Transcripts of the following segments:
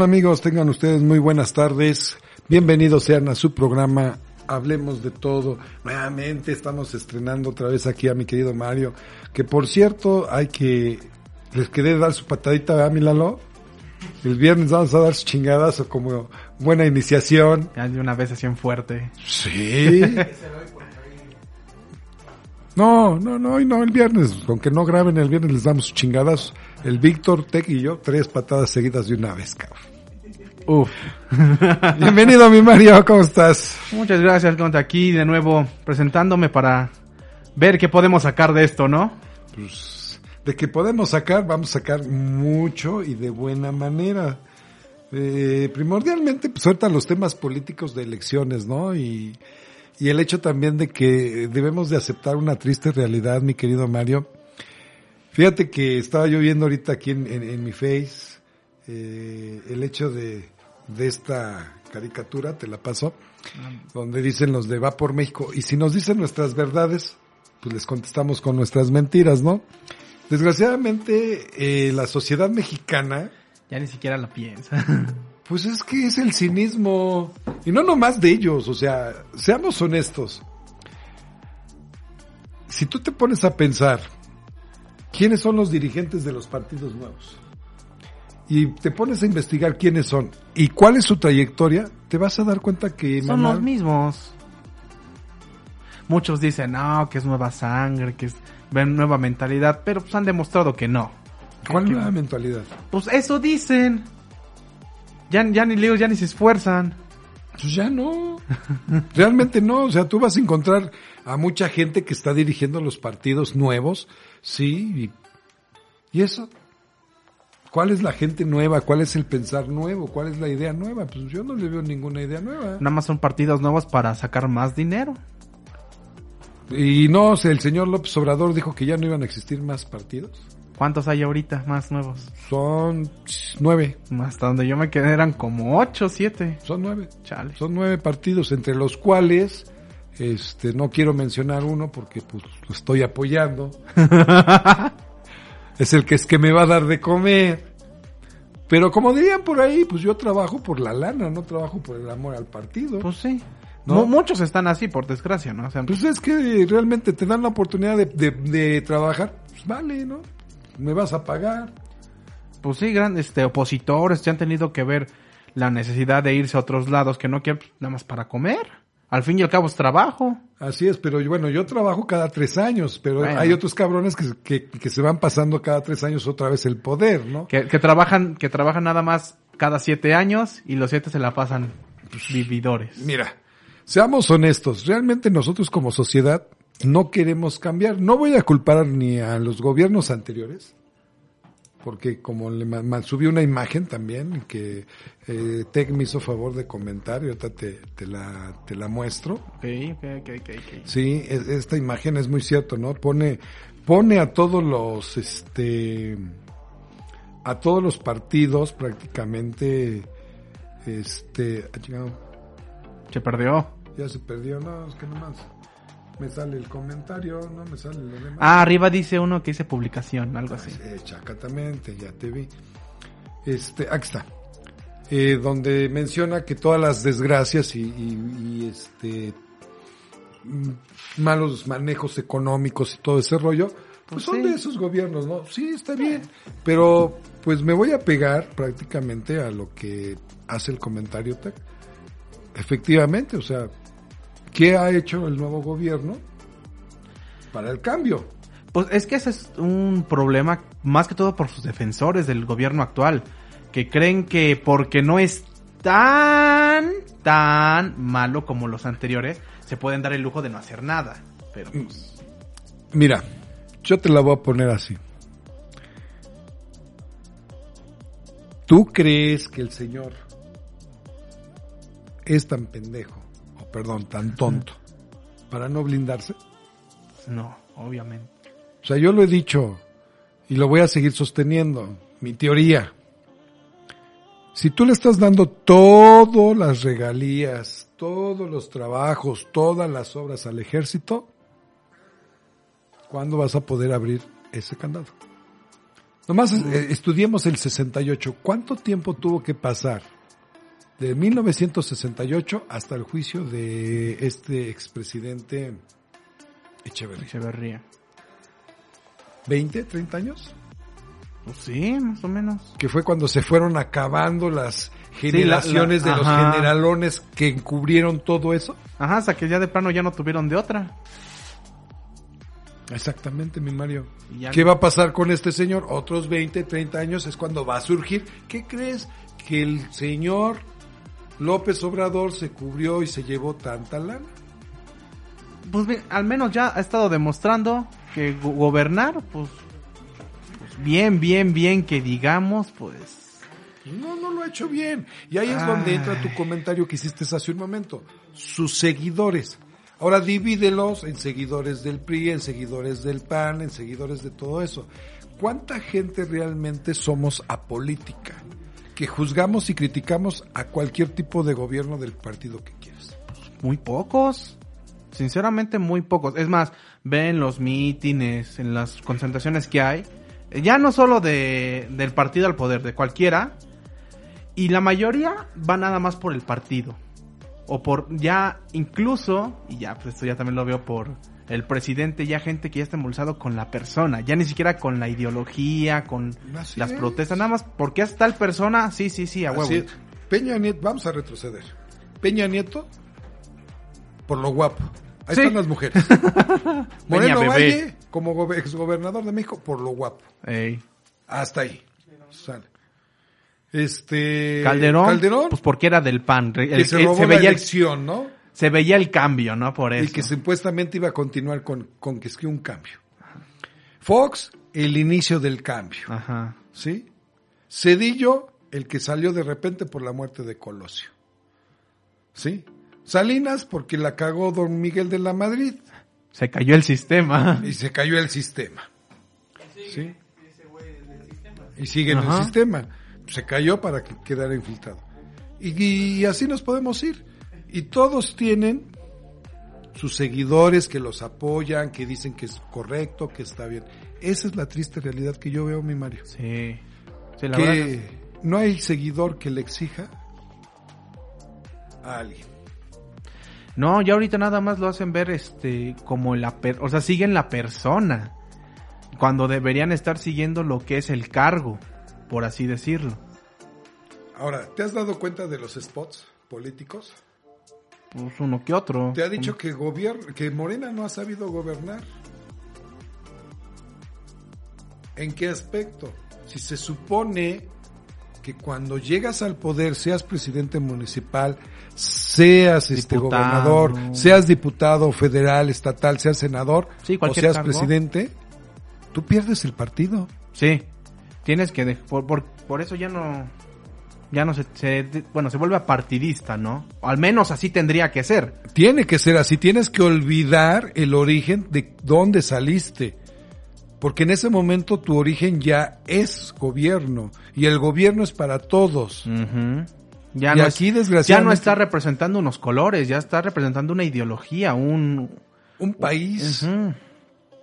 ¿Qué tal amigos? Tengan ustedes muy buenas tardes. Bienvenidos sean a su programa Hablemos de todo. Nuevamente estamos estrenando otra vez aquí a mi querido Mario, que por cierto hay que, les quedé dar su patadita a mi Lalo. El viernes vamos a dar su chingadas como buena iniciación. Ya de una vez así en fuerte. Sí. No, no, no, y no, el viernes, aunque no graben el viernes les damos sus chingadas. El Víctor, Tech y yo, tres patadas seguidas de una vez, cabrón. Uf. Bienvenido, mi Mario, ¿cómo estás? Muchas gracias, Conta, aquí de nuevo presentándome para ver qué podemos sacar de esto, ¿no? Pues, de que podemos sacar, vamos a sacar mucho y de buena manera. Eh, primordialmente, pues ahorita los temas políticos de elecciones, ¿no? Y, y el hecho también de que debemos de aceptar una triste realidad, mi querido Mario. Fíjate que estaba yo viendo ahorita aquí en, en, en mi face eh, el hecho de, de esta caricatura, te la paso, donde dicen los de Va por México. Y si nos dicen nuestras verdades, pues les contestamos con nuestras mentiras, ¿no? Desgraciadamente, eh, la sociedad mexicana, Ya ni siquiera lo piensa. pues es que es el cinismo. Y no nomás de ellos, o sea, seamos honestos. Si tú te pones a pensar, ¿quiénes son los dirigentes de los partidos nuevos? Y te pones a investigar quiénes son y cuál es su trayectoria, te vas a dar cuenta que Son mamá- los mismos. Muchos dicen, no, que es nueva sangre, que es nueva mentalidad, pero pues han demostrado que no. ¿Cuál Que- nueva mentalidad? Pues eso dicen. Ya, ya ni leo, ya ni se esfuerzan. Pues ya no. Realmente no. O sea, tú vas a encontrar a mucha gente que está dirigiendo los partidos nuevos, sí. Y, y eso. ¿Cuál es la gente nueva? ¿Cuál es el pensar nuevo? ¿Cuál es la idea nueva? Pues yo no le veo ninguna idea nueva. Nada más son partidos nuevos para sacar más dinero. Y no, el señor López Obrador dijo que ya no iban a existir más partidos. ¿Cuántos hay ahorita más nuevos? Son nueve. Hasta donde yo me quedé eran como 8, 7. Son nueve. Chale. Son nueve partidos, entre los cuales, este, no quiero mencionar uno porque pues lo estoy apoyando. es el que es que me va a dar de comer. Pero como dirían por ahí, pues yo trabajo por la lana, no trabajo por el amor al partido. Pues sí. ¿No? Mu- Muchos están así, por desgracia, ¿no? O sea, Pues es que realmente te dan la oportunidad de, de- de trabajar, pues vale, ¿no? Me vas a pagar. pues sí, grandes este, opositores ya han tenido que ver la necesidad de irse a otros lados que no quieren pues, nada más para comer. Al fin y al cabo es trabajo. Así es, pero bueno, yo trabajo cada tres años, pero Bueno. hay otros cabrones que, que, que se van pasando cada tres años otra vez el poder, ¿no? Que, que trabajan, que trabajan nada más cada siete años y los siete se la pasan vividores. Mira, seamos honestos, realmente nosotros como sociedad no queremos cambiar. No voy a culpar ni a los gobiernos anteriores, porque como le subí una imagen también que eh, Tech me hizo favor de comentar y ahorita te, te, la, te la muestro. Ok, ok, ok, ok, ok. Sí, es- esta imagen es muy cierto, ¿no? Pone, pone a todos los, este, a todos los partidos prácticamente, este, ah, Se perdió. ya se perdió, no, es que nomás me sale el comentario, no me sale lo demás. Ah, arriba dice uno que dice publicación, algo así. Eh, chacatamente, ya te vi. Este, aquí está. Eh, donde menciona que todas las desgracias y, y- y, este mm, malos manejos económicos y todo ese rollo, pues Pues son sí. de esos gobiernos, ¿no? Sí, está bien. Pero pues me voy a pegar prácticamente a lo que hace el comentario. Efectivamente, o sea, ¿qué ha hecho el nuevo gobierno para el cambio? Pues es que ese es un problema más que todo por sus defensores del gobierno actual, que creen que porque no es tan, tan malo como los anteriores, se pueden dar el lujo de no hacer nada. Pero pues, Mira, yo te la voy a poner así. ¿Tú crees que el señor es tan pendejo, perdón, tan tonto, para no blindarse? no, obviamente. O sea, yo lo he dicho y lo voy a seguir sosteniendo. Mi teoría. Si tú le estás dando todas las regalías, todos los trabajos, todas las obras al ejército, ¿cuándo vas a poder abrir ese candado? Nomás eh, estudiemos el 68. ¿Cuánto tiempo tuvo que pasar de 1968 hasta el juicio de este expresidente Echeverría? Echeverría. ¿20, 30 años? Pues sí, más o menos. Que fue cuando se fueron acabando las generaciones la- de los generalones que encubrieron todo eso. Ajá, hasta que ya de plano ya no tuvieron de otra. Exactamente, mi Mario. ¿Qué va a pasar con este señor? Otros 20, 30 años es cuando va a surgir. ¿Qué crees? Que el señor López Obrador se cubrió y se llevó tanta lana. Pues bien, al menos ya ha estado demostrando que go- gobernar, pues, pues bien, bien, bien que digamos, pues... No, no lo ha hecho bien. Y ahí es donde entra tu comentario que hiciste hace un momento. Sus seguidores. Ahora divídelos en seguidores del PRI, en seguidores del PAN, en seguidores de todo eso. ¿Cuánta gente realmente somos apolítica? Que juzgamos y criticamos a cualquier tipo de gobierno del partido que quieras. Muy pocos. Sinceramente, muy pocos. Es más, ven los mítines, en las concentraciones que hay. Ya no solo de, del partido al poder, de cualquiera. Y la mayoría va nada más por el partido. O por ya incluso, y ya, pues esto ya también lo veo por el presidente, ya gente que ya está embolsado con la persona. Ya ni siquiera con la ideología, con Así las es. protestas. Nada más porque es tal persona, sí, sí, sí, a huevo. Es. Peña Nieto, vamos a retroceder. Peña Nieto, por lo guapo. Ahí Sí. están las mujeres. Moreno. Valle, como gobe- exgobernador de México, por lo guapo. Ey. Hasta ahí. Sale. Este. Calderón, Calderón, pues porque era del PAN. El- que se el- robó se la el elección, ¿no? Se veía el cambio, ¿no? Por eso. Y que supuestamente iba a continuar con, con que es que un cambio. Fox, el inicio del cambio. Ajá. ¿Sí? Cedillo, el que salió de repente por la muerte de Colosio. ¿Sí? Salinas, porque la cagó don Miguel de la Madrid Se cayó el sistema. y se cayó el sistema. ¿Sí? Y sigue en el sistema. Se cayó para que quedara infiltrado. Y, y así nos podemos ir. Y todos tienen sus seguidores que los apoyan, que dicen que es correcto, que está bien. Esa es la triste realidad que yo veo, mi Mario. Sí. Sí, la verdad. que no hay seguidor que le exija a alguien. No, ya ahorita nada más lo hacen ver este como la per- o sea, siguen la persona cuando deberían estar siguiendo lo que es el cargo, por así decirlo. Ahora, ¿te has dado cuenta de los spots políticos? Pues uno que otro. Te ha dicho que gobier- que Morena no ha sabido gobernar. ¿En qué aspecto? Si se supone que cuando llegas al poder, seas presidente municipal, seas este Diputado. gobernador, seas diputado federal, estatal, seas senador, Sí, o seas cargo. presidente, tú pierdes el partido. Sí. Tienes que por, por, por eso ya no ya no se, se- bueno, se vuelve apartidista, ¿no? Al menos así tendría que ser. Tiene que ser así, tienes que olvidar el origen de dónde saliste. Porque en ese momento tu origen ya es gobierno y el gobierno es para todos. Ya Y no aquí, es- desgraciadamente- ya no está representando unos colores, ya está representando una ideología, un Un país,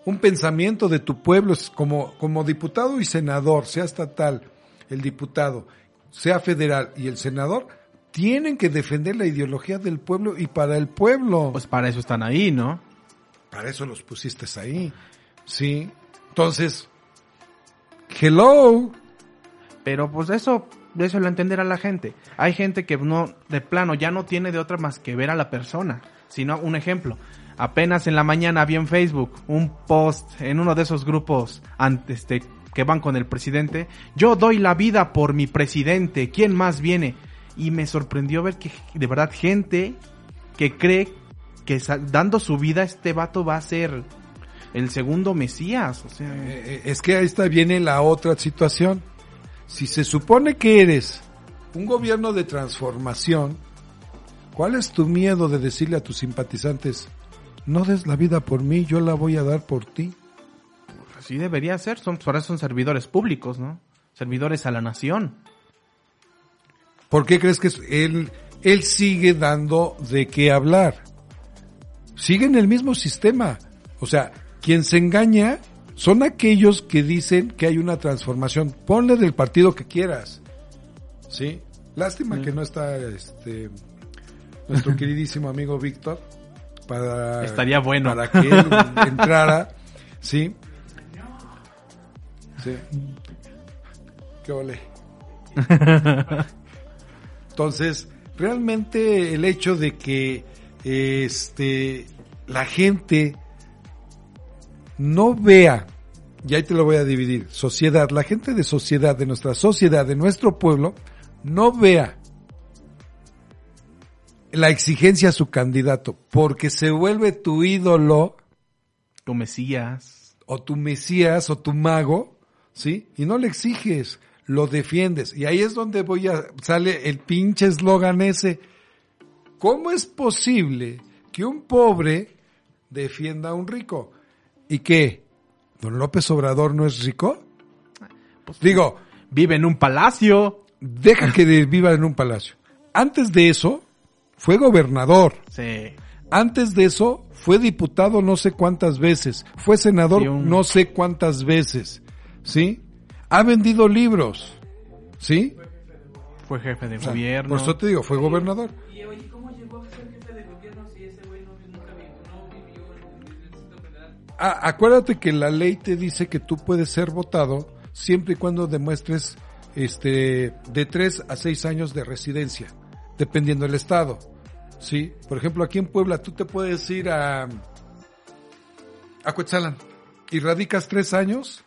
un pensamiento de tu pueblo, es como, como diputado y senador, sea estatal, el diputado, sea federal y el senador, tienen que defender la ideología del pueblo y para el pueblo. pues para eso están ahí, ¿no? Para eso los pusiste ahí. Sí. Entonces, hello. Pero pues eso, eso lo entenderá la gente. Hay gente que no, de plano, ya no tiene de otra más que ver a la persona. Sino, un ejemplo, apenas en la mañana había en Facebook un post en uno de esos grupos antes este, que van con el presidente. Yo doy la vida por mi presidente, ¿quién más viene? Y me sorprendió ver que de verdad gente que cree que dando su vida este vato va a ser el segundo Mesías. O sea, Eh, eh, es que ahí está viene la otra situación. Si se supone que eres un gobierno de transformación, ¿cuál es tu miedo de decirle a tus simpatizantes, no des la vida por mí, yo la voy a dar por ti? Así debería ser, son, eso son servidores públicos, ¿no? Servidores a la nación. ¿Por qué crees que él, él sigue dando de qué hablar? Sigue en el mismo sistema. O sea, quien se engaña son aquellos que dicen que hay una transformación. Ponle del partido que quieras. ¿Sí? Lástima que no está este nuestro queridísimo amigo Víctor para Estaría bueno. para que él entrara, ¿sí? Sí. Qué ole. Entonces, realmente el hecho de que este la gente no vea, y ahí te lo voy a dividir, sociedad, la gente de sociedad, de nuestra sociedad, de nuestro pueblo, no vea la exigencia a su candidato, porque se vuelve tu ídolo, Tu Mesías. o tu mesías, o tu mago, ¿sí? Y no le exiges, lo defiendes. Y ahí es donde voy a, sale el pinche eslogan ese. ¿Cómo es posible que un pobre defienda a un rico? ¿Y qué? ¿Don López Obrador no es rico? Pues, Digo, Vive en un palacio. deja que viva en un palacio. Antes de eso, fue gobernador. Sí. Antes de eso, fue diputado no sé cuántas veces. Fue senador Sí, un- no sé cuántas veces. ¿Sí? Ha vendido libros. ¿Sí? Fue jefe de O sea, gobierno. Por eso te digo, fue gobernador. Y oye, ¿cómo llegó a ser jefe de gobierno si ese güey no, nunca vi- no vivió en el Distrito Federal? Ah, acuérdate que la ley te dice que tú puedes ser votado siempre y cuando demuestres este de tres a seis años de residencia, dependiendo del estado. ¿Sí? Por ejemplo, aquí en Puebla tú te puedes ir a a Cuetzalan y radicas tres años.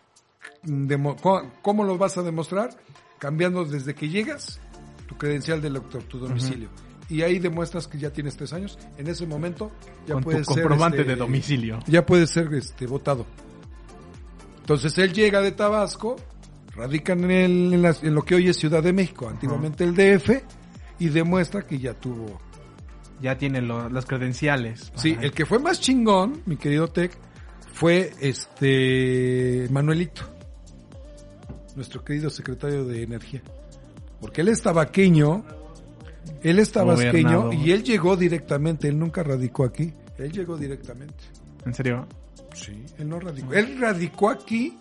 ¿Cómo lo vas a demostrar? Cambiando desde que llegas tu credencial del doctor, tu domicilio. Y ahí demuestras que ya tienes tres años. En ese momento ya con tu puedes ser, comprobante este, de domicilio. ya puede ser este votado. Entonces él llega de Tabasco, radican en, el- en lo que hoy es Ciudad de México, antiguamente el DF, y demuestra que ya tuvo. Ya tiene lo- las credenciales. Sí, Ajá. el que fue más chingón, mi querido Tech, fue este Manuelito, nuestro querido secretario de Energía. Porque él es tabaqueño, él es tabasqueño Gobernador. y él llegó directamente, él nunca radicó aquí, él llegó directamente. ¿En serio? Sí, él no radicó. Él radicó aquí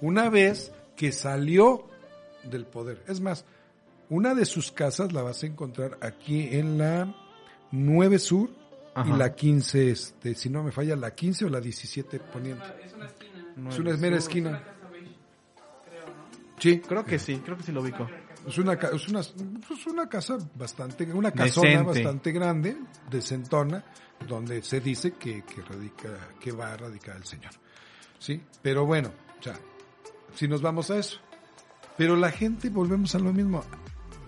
una vez que salió del poder. Es más, una de sus casas la vas a encontrar aquí en la 9 Sur y la 15, este, si no me falla, la 15 o la 17 poniente. Es una esquina. Es una mera esquina. Sí, Creo que sí, creo que sí lo ubico. es una, es una, es una casa bastante, una casona Decente. bastante grande, decentona, donde se dice que, que radica, que va a radicar el señor. Sí, pero bueno, o sea, si nos vamos a eso. Pero la gente, volvemos a lo mismo.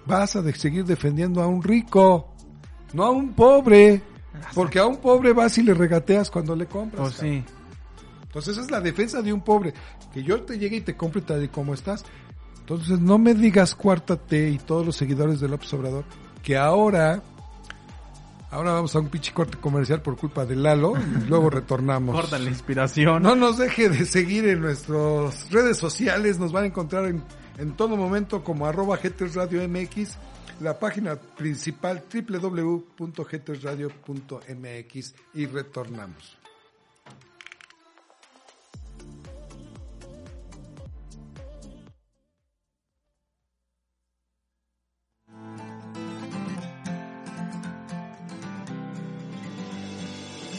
Vas a de- seguir defendiendo a un rico, no a un pobre. Porque a un pobre vas y le regateas cuando le compras. Pues cabrón. sí. Entonces esa es la defensa de un pobre. Que yo te llegue y te compre tal y como estás. Entonces no me digas cuártate y todos los seguidores de López Obrador que ahora, ahora vamos a un pinche corte comercial por culpa de Lalo y luego retornamos. Corta la inspiración. No nos deje de seguir en nuestras redes sociales, nos van a encontrar en, en todo momento como arroba Radio MX, la página principal www.getesradio.mx y retornamos.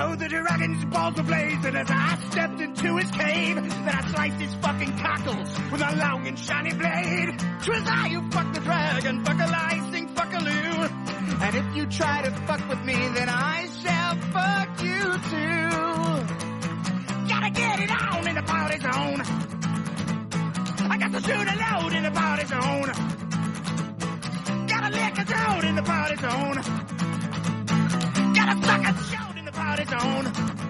Oh, the dragon's balls ablaze, and as I stepped into his cave. Then I sliced his fucking cockles with a long and shiny blade. 'Twas I who fucked the dragon, fuck a lie, sing fuck a loo. And if you try to fuck with me, then I shall fuck you too. Gotta get it on in the party zone. I got to shoot a load in the party zone. Gotta lick a throat in the party zone. Gotta suck a shout in its own.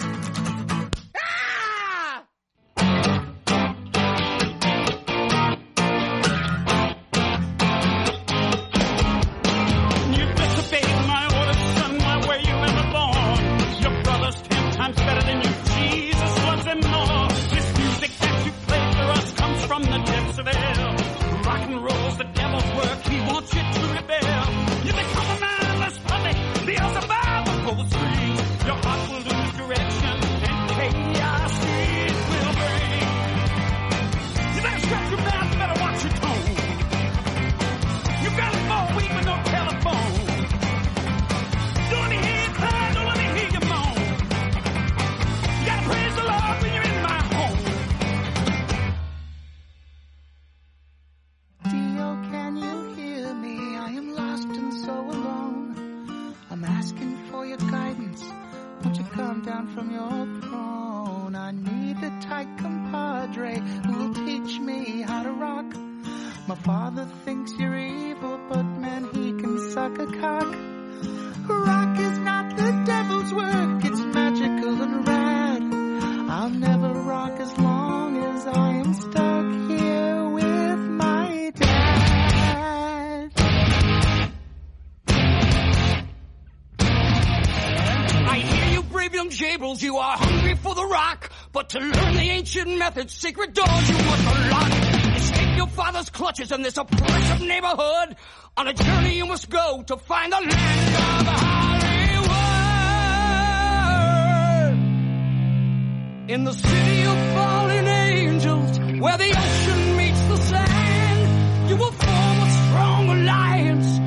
To learn the ancient methods, secret doors you must unlock. Escape your father's clutches in this oppressive neighborhood. On a journey you must go to find the land of Hollywood. In the city of fallen angels, where the ocean meets the sand, you will form a strong alliance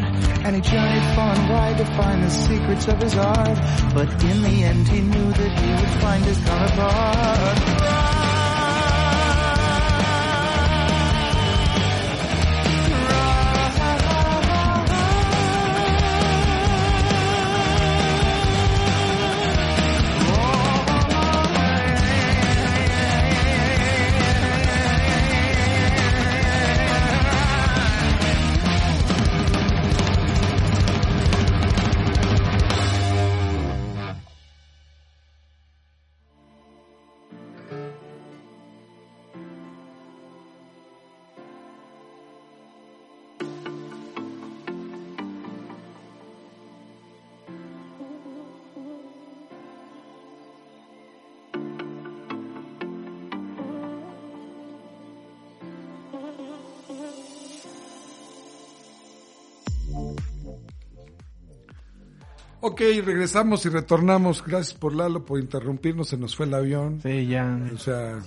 heart. And he journeyed far and wide to find the secrets of his art. But in the end he knew that he would find his counterpart. Ok, regresamos y retornamos. Gracias por Lalo, por interrumpirnos. Se nos fue el avión. Sí, ya. O sea,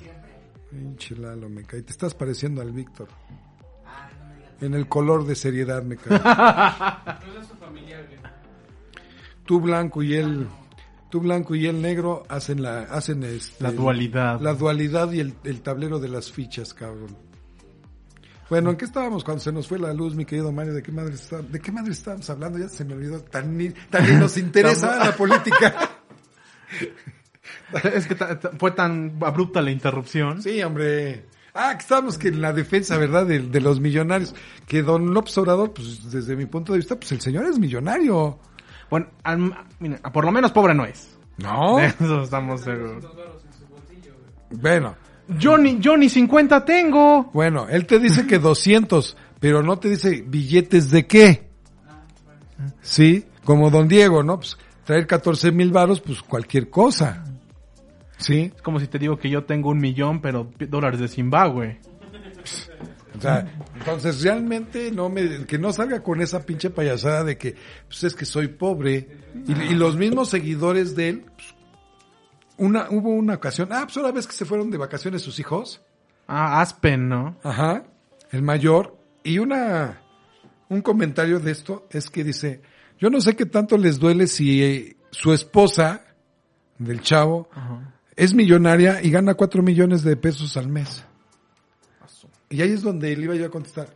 pinche Lalo, me cae. Te estás pareciendo al Víctor. En el color de seriedad me cae. Tú blanco y él, tú blanco y él negro hacen la, hacen este, La dualidad. La dualidad y el, el tablero de las fichas, cabrón. Bueno, ¿en qué estábamos cuando se nos fue la luz, mi querido Mario? ¿De qué madre está, de qué madre estábamos hablando? Ya se me olvidó. Tan, ni- tan ni nos interesa la política. Es que fue tan abrupta la interrupción. Sí, hombre. Ah, que estábamos que en la defensa, ¿verdad? De, de los millonarios. Que don López Obrador, pues desde mi punto de vista, pues el señor es millonario. Bueno, al- mira, por lo menos pobre no es. ¿No? De eso estamos seguros. Bueno, Yo ni, yo ni 50 tengo. bueno, él te dice que 200, pero no te dice billetes de qué. Sí, como don Diego, ¿no? Pues traer 14 mil varos, pues cualquier cosa. Sí, Es como si te digo que yo tengo un millón, pero dólares de Zimbabue. O sea, entonces realmente no me, que no salga con esa pinche payasada de que, pues es que soy pobre. Y, y los mismos seguidores de él, pues, una, hubo una ocasión, ah, pues una vez que se fueron de vacaciones sus hijos, Ah, Aspen, ¿no? ajá, el mayor, y una, un comentario de esto es que dice, yo no sé qué tanto les duele si eh, su esposa del chavo es millonaria y gana cuatro millones de pesos al mes. Y ahí es donde le iba yo a contestar.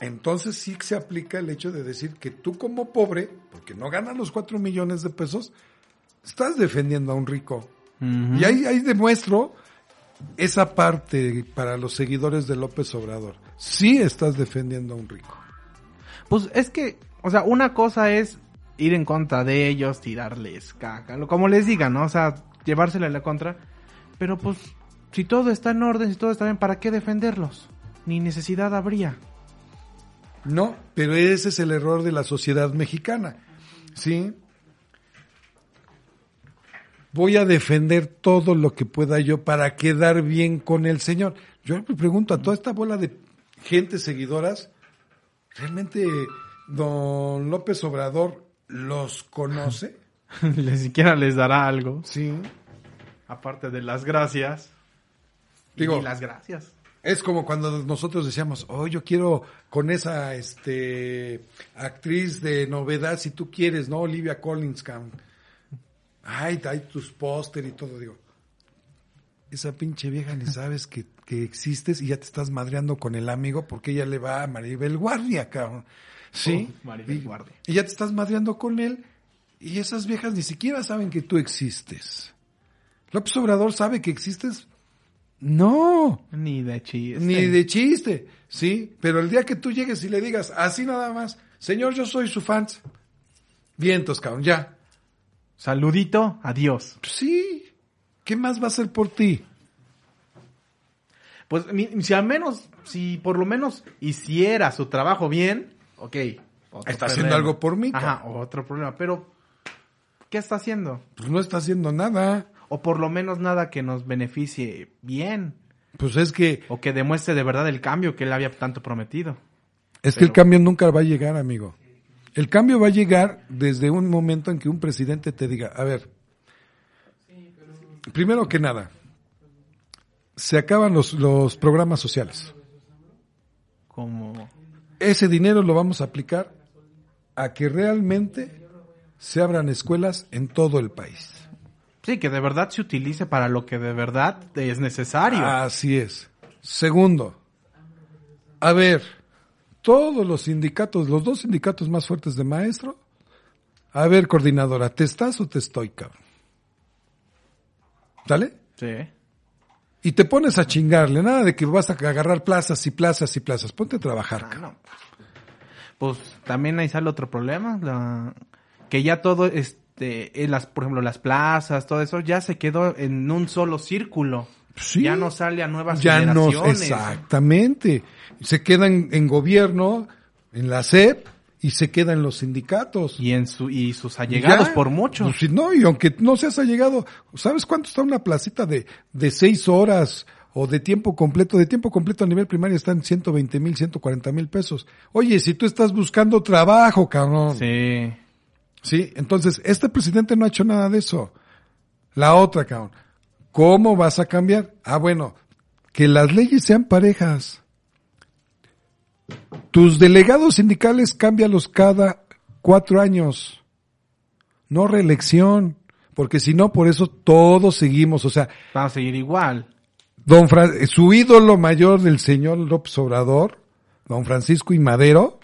Entonces sí que se aplica el hecho de decir que tú como pobre, porque no ganas los cuatro millones de pesos, estás defendiendo a un rico. Y ahí, ahí demuestro esa parte para los seguidores de López Obrador. Sí estás defendiendo a un rico. Pues es que, o sea, una cosa es ir en contra de ellos, tirarles caca, como les digan, ¿no? O sea, llevársela a la contra. Pero pues, si todo está en orden, si todo está bien, ¿para qué defenderlos? Ni necesidad habría. No, pero ese es el error de la sociedad mexicana. ¿Sí? Voy a defender todo lo que pueda yo para quedar bien con el Señor. Yo me pregunto a toda esta bola de gente seguidoras, ¿realmente don López Obrador los conoce? Ni siquiera les dará algo. Sí. Aparte de las gracias. Digo- y las gracias. Es como cuando nosotros decíamos, oh, yo quiero con esa este actriz de novedad, si tú quieres, ¿no? Olivia Collins, cabrón. Ay, hay tus póster y todo, digo. Esa pinche vieja ni sabes que, que existes y ya te estás madreando con el amigo porque ella le va a Maribel Guardia, cabrón. Sí. Oh, Maribel y, Guardia. y ya te estás madreando con él y esas viejas ni siquiera saben que tú existes. López Obrador sabe que existes. No. Ni de chiste. Ni de chiste, sí, pero el día que tú llegues y le digas así nada más, señor, yo soy su fan, vientos, cabrón, ya. Saludito, adiós. Pues sí, ¿qué más va a hacer por ti? Pues si al menos, si por lo menos hiciera su trabajo bien, ok. Está haciendo algo por mí, Ajá, otro problema. Pero, ¿qué está haciendo? Pues no está haciendo nada. O por lo menos nada que nos beneficie bien. Pues es que, O que demuestre de verdad el cambio que él había tanto prometido. es que el cambio nunca va a llegar, amigo. El cambio va a llegar desde un momento en que un presidente te diga, a ver, primero que nada, se acaban los, los programas sociales. Como... ese dinero lo vamos a aplicar a que realmente se abran escuelas en todo el país. Sí, que de verdad se utilice para lo que de verdad es necesario. Así es. Segundo, a ver, todos los sindicatos, los dos sindicatos más fuertes de maestro, a ver, coordinadora, ¿te estás o te estoy, cabrón? ¿Dale? Sí. Y te pones a chingarle, nada de que vas a agarrar plazas y plazas y plazas, ponte a trabajar, Ah, cabrón. no. Pues también ahí sale otro problema, la- que ya todo, este, en las, por ejemplo, las plazas, todo eso, ya se quedó en un solo círculo. Sí. Ya no sale a nuevas ya no, generaciones. exactamente. Se quedan en gobierno, en la SEP, y se quedan los sindicatos. Y en su, y sus allegados Ya. por mucho. Pues, no, y aunque no seas allegado, ¿sabes cuánto está una placita de, de seis horas o de tiempo completo? De tiempo completo a nivel primario están 120 mil, 140 mil pesos. Oye, si tú estás buscando trabajo, cabrón. Sí. Sí, entonces, este presidente no ha hecho nada de eso. La otra, cabrón. ¿Cómo vas a cambiar? Ah, bueno, que las leyes sean parejas. Tus delegados sindicales cámbialos cada cuatro años. No reelección. Porque si no, por eso todos seguimos. O sea, Vamos a seguir igual. don Fra- su ídolo mayor del señor López Obrador, don Francisco y Madero,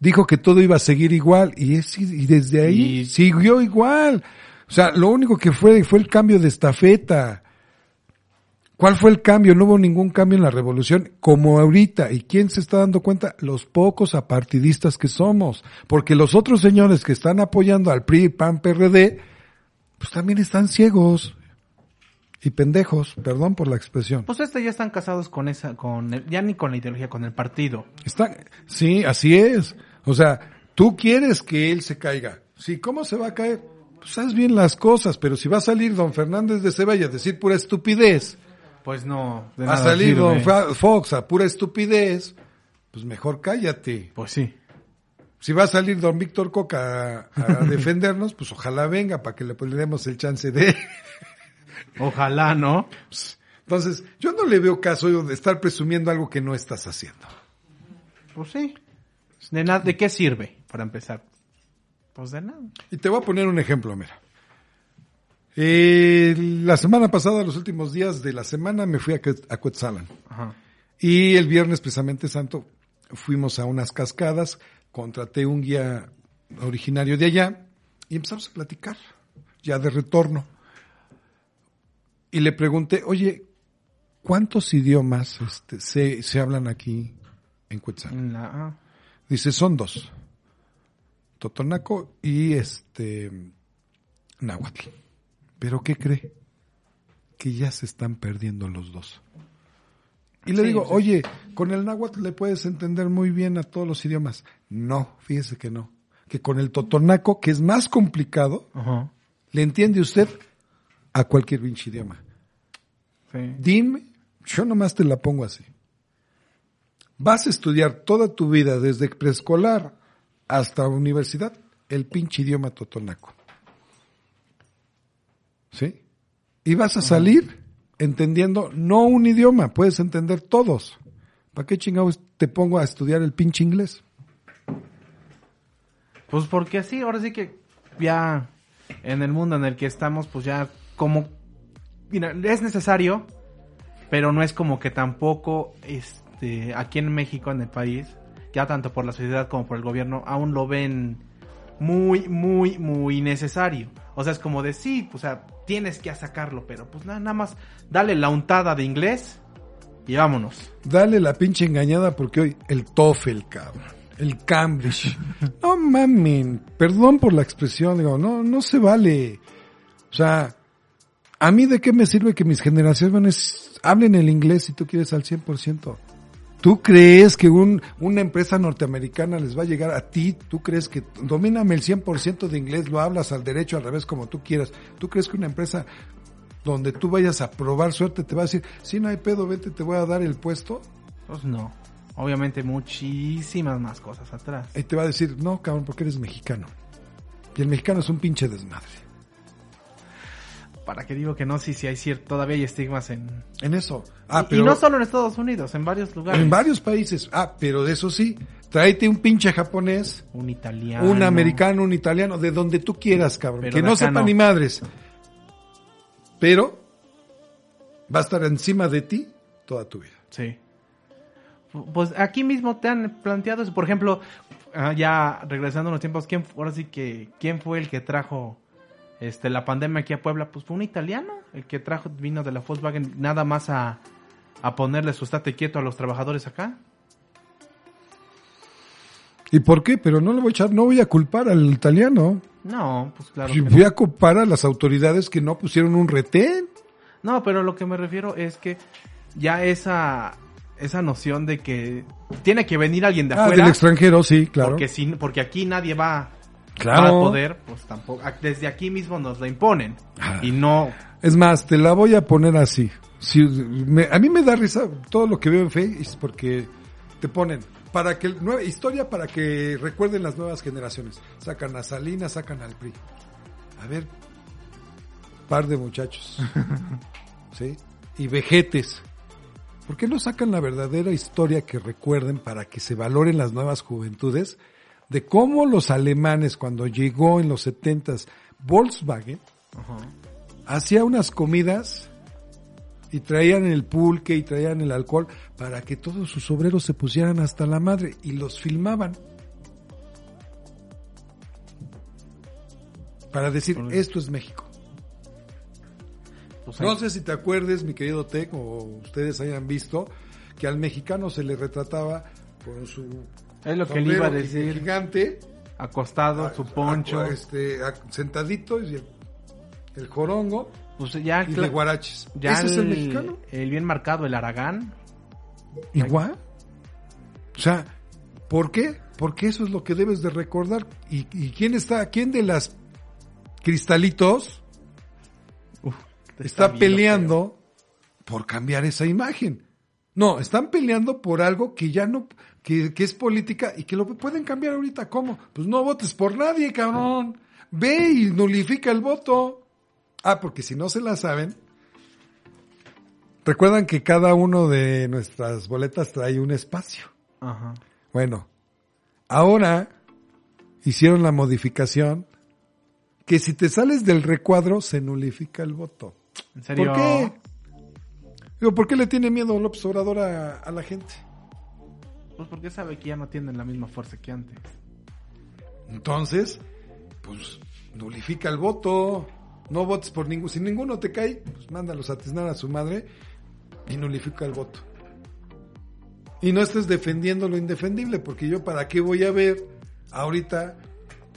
dijo que todo iba a seguir igual y, es, y desde ahí Y- siguió igual. O sea, lo único que fue fue el cambio de estafeta. ¿Cuál fue el cambio? No hubo ningún cambio en la revolución como ahorita. ¿Y quién se está dando cuenta? Los pocos apartidistas que somos. Porque los otros señores que están apoyando al PRI, PAN, PRD, pues también están ciegos y pendejos, perdón por la expresión. Pues este ya están casados con esa, con el- ya ni con la ideología, con el partido. Están, sí, así es. O sea, tú quieres que él se caiga. Sí, ¿cómo se va a caer? Pues haz bien las cosas, pero si va a salir don Fernández de Ceballa a decir pura estupidez, Pues no, de va a nada salir sirve. Fa- Fox a pura estupidez, pues mejor cállate. Pues sí. Si va a salir don Víctor Coca a, a defendernos, pues ojalá venga para que le, pues, le demos el chance de... Ojalá, ¿no? Entonces, yo no le veo caso de estar presumiendo algo que no estás haciendo. Pues sí. ¿De, na- ¿De qué sirve, para empezar? Pues de nada. Y te voy a poner un ejemplo, mira. Eh, la semana pasada, los últimos días de la semana, me fui a, Quet- a Cuetzalan. Ajá. Y el viernes, precisamente santo, fuimos a unas cascadas, contraté un guía originario de allá y empezamos a platicar, ya de retorno. Y le pregunté, oye, ¿cuántos idiomas este, se, se hablan aquí en ah. Dice, son dos. Totonaco y este Náhuatl. ¿Pero qué cree? Que ya se están perdiendo los dos. Y le Sí, digo, sí. oye, con el náhuatl le puedes entender muy bien a todos los idiomas. No, fíjese que no. Que con el totonaco, que es más complicado, le entiende usted a cualquier pinche idioma. Sí. Dime, yo nomás te la pongo así. Vas a estudiar toda tu vida, desde preescolar hasta universidad, el pinche idioma totonaco. ¿Sí? Y vas a salir entendiendo no un idioma, puedes entender todos. ¿Para qué chingados te pongo a estudiar el pinche inglés? Pues porque así, ahora sí que ya en el mundo en el que estamos, pues ya como... Mira, es necesario, pero no es como que tampoco este, aquí en México, en el país, ya tanto por la sociedad como por el gobierno, aún lo ven muy, muy, muy necesario. O sea, es como de sí, o sea, tienes que sacarlo, pero pues nada, nada más dale la untada de inglés y vámonos. Dale la pinche engañada porque hoy el TOEFL, cabrón. El Cambridge. No mamen, perdón por la expresión, digo, no, no se vale. O sea, a mí de qué me sirve que mis generaciones hablen el inglés si tú quieres al 100%. ¿Tú crees que un, una empresa norteamericana les va a llegar a ti? ¿Tú crees que domíname el 100% de inglés, lo hablas al derecho, al revés, como tú quieras? ¿Tú crees que una empresa donde tú vayas a probar suerte te va a decir, si no hay pedo, vete, te voy a dar el puesto? Pues no. Obviamente muchísimas más cosas atrás. Y te va a decir, no, cabrón, porque eres mexicano. Y el mexicano es un pinche desmadre. ¿Para qué digo que no? Sí, sí hay cierto, todavía hay estigmas en... En eso. Ah, y, pero y no solo en Estados Unidos, en varios lugares. en varios países. Ah, pero de eso sí, tráete un pinche japonés, Un italiano. un americano, un italiano, de donde tú quieras, cabrón. Pero que no sepa no. ni madres. Pero va a estar encima de ti toda tu vida. Sí. Pues aquí mismo te han planteado eso. Por ejemplo, ah, ya regresando a los tiempos, ¿quién, ahora sí que, ¿quién fue el que trajo este, la pandemia aquí a Puebla? Pues fue un italiano, el que trajo, vino de la Volkswagen nada más a, a ponerle su estate quieto a los trabajadores acá. ¿Y por qué? Pero no le voy a echar, no voy a culpar al italiano. No, pues claro. Que voy no. a culpar a las autoridades que no pusieron un retén. No, pero lo que me refiero es que ya esa, esa noción de que tiene que venir alguien de Ah, afuera. del extranjero, sí, claro. Porque, si, porque aquí nadie va, Claro. va a poder, pues tampoco. Desde aquí mismo nos la imponen. Ah. Y no. Es más, te la voy a poner así. Si, me- a mí me da risa todo lo que veo en Face porque te ponen para que nueva historia para que recuerden las nuevas generaciones. Sacan a Salinas, sacan al PRI. A ver, par de muchachos, ¿sí? Y vejetes. ¿Por qué no sacan la verdadera historia que recuerden para que se valoren las nuevas juventudes de cómo los alemanes cuando llegó en los setentas Volkswagen hacía unas comidas y traían el pulque y traían el alcohol para que todos sus obreros se pusieran hasta la madre y los filmaban. Para decir, esto es México. pues, No sé si te acuerdes, mi querido Tec, o ustedes hayan visto, que al mexicano se le retrataba con su es lo que le iba a decir. gigante, Acostado, su poncho. a- este, a- sentadito y el, el jorongo pues ya, y de guaraches. ya ¿Ese es el el, mexicano? el bien marcado, el Aragán. Igual. O sea, ¿por qué? Porque eso es lo que debes de recordar. ¿Y, y quién está, quién de las cristalitos Uf, está, peleando por cambiar esa imagen? No, están peleando por algo que ya no, que, que es política y que lo pueden cambiar ahorita. ¿Cómo? Pues no votes por nadie, cabrón. Ve y nulifica el voto. Ah, porque si no se la saben, recuerdan que cada uno de nuestras boletas trae un espacio. Ajá. Bueno, ahora hicieron la modificación que si te sales del recuadro se nulifica el voto. ¿En serio? ¿Por qué? Digo, ¿por qué le tiene miedo López Obrador a, a la gente? Pues porque sabe que ya no tienen la misma fuerza que antes. Entonces, pues nulifica el voto. No votes por ninguno. Si ninguno te cae, pues mándalos a tiznar a su madre y nulifica el voto. Y no estés defendiendo lo indefendible, porque yo para qué voy a ver ahorita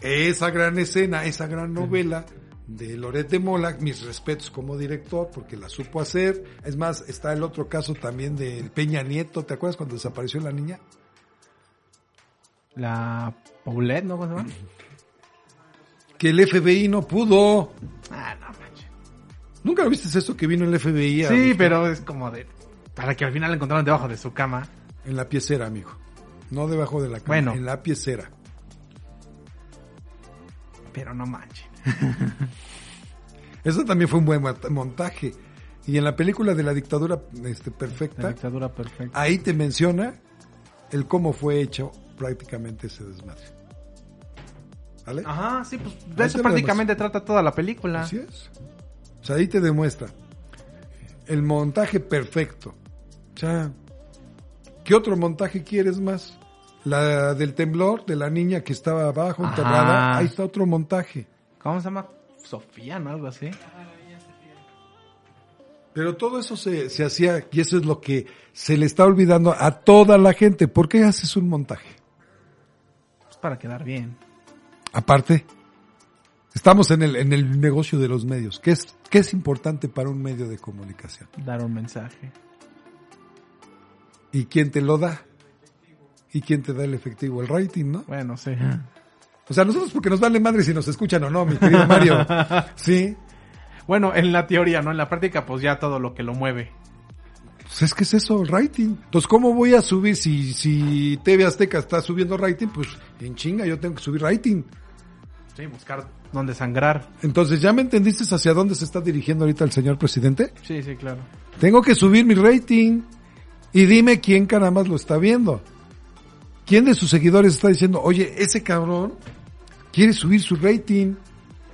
esa gran escena, esa gran novela de Loret de Mola, mis respetos como director, porque la supo hacer. Es más, está el otro caso también del Peña Nieto, ¿te acuerdas cuando desapareció la niña? La Paulette, ¿no? ¿Cómo se llama? Que el FBI no pudo. Ah, no manches. ¿Nunca lo viste eso que vino el FBI a Sí, buscar? pero es como de... Para que al final la encontraron debajo de su cama. En la piecera, amigo. No debajo de la cama, Bueno. en la piecera. Pero no manches. Eso también fue un buen mont- montaje. Y en la película de la dictadura este, La perfecta, dictadura perfecta. ahí te menciona el cómo fue hecho prácticamente ese desmadre. ¿Vale? Ajá, sí, pues Ahí de eso te lo prácticamente trata toda la película. Así es. O sea, ahí te demuestra el montaje perfecto. O sea, ¿qué otro montaje quieres más? La del temblor de la niña que estaba abajo, Ajá. enterrada. Ahí está otro montaje. ¿Cómo se llama? Sofía, ¿no? Algo así. Pero todo eso se, se hacía, y eso es lo que se le está olvidando a toda la gente. ¿Por qué haces un montaje? Pues para quedar bien. Aparte, estamos en el, en el negocio de los medios. ¿Qué es, ¿Qué es importante para un medio de comunicación? Dar un mensaje. ¿Y quién te lo da? ¿Y quién te da el efectivo? El rating, ¿no? Bueno, sí. O sea, nosotros porque nos vale madre si nos escuchan o no, mi querido Mario. Sí. Bueno, en la teoría, ¿no? En la práctica, pues ya todo lo que lo mueve. Pues es que es eso, el rating. Entonces, ¿cómo voy a subir si, si TV Azteca está subiendo rating? Pues en chinga yo tengo que subir rating. Sí, buscar dónde sangrar. Entonces, ¿ya me entendiste hacia dónde se está dirigiendo ahorita el señor presidente? Sí, sí, claro. Tengo que subir mi rating. Y dime quién caramba lo está viendo. ¿Quién de sus seguidores está diciendo, oye, ese cabrón quiere subir su rating?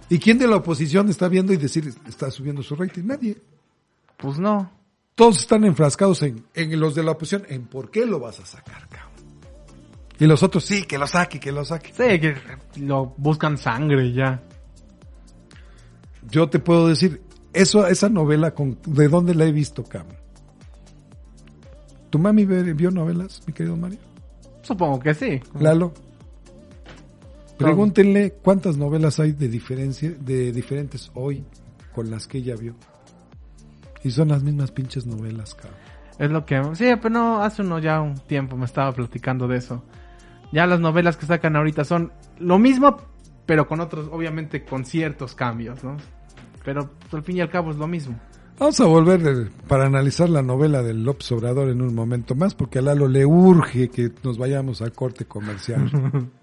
¿Y quién de la oposición está viendo y decir, está subiendo su rating? Nadie. Pues no. Todos están enfrascados en, en los de la oposición, en por qué lo vas a sacar, cabrón. Y los otros, sí, que lo saque, que lo saque. Sí, que lo buscan sangre ya. Yo te puedo decir, eso, esa novela, con, ¿de dónde la he visto, cabrón? ¿Tu mami vio novelas, mi querido Mario? Supongo que sí. Lalo. Pregúntenle cuántas novelas hay de diferencia, de diferentes hoy con las que ella vio. Y son las mismas pinches novelas, cabrón. Es lo que... Sí, pero no, hace uno ya un tiempo me estaba platicando de eso. Ya las novelas que sacan ahorita son lo mismo, pero con otros, obviamente con ciertos cambios, ¿no? Pero al fin y al cabo es lo mismo. Vamos a volver para analizar la novela del López Obrador en un momento más, porque a Lalo le urge que nos vayamos a corte comercial.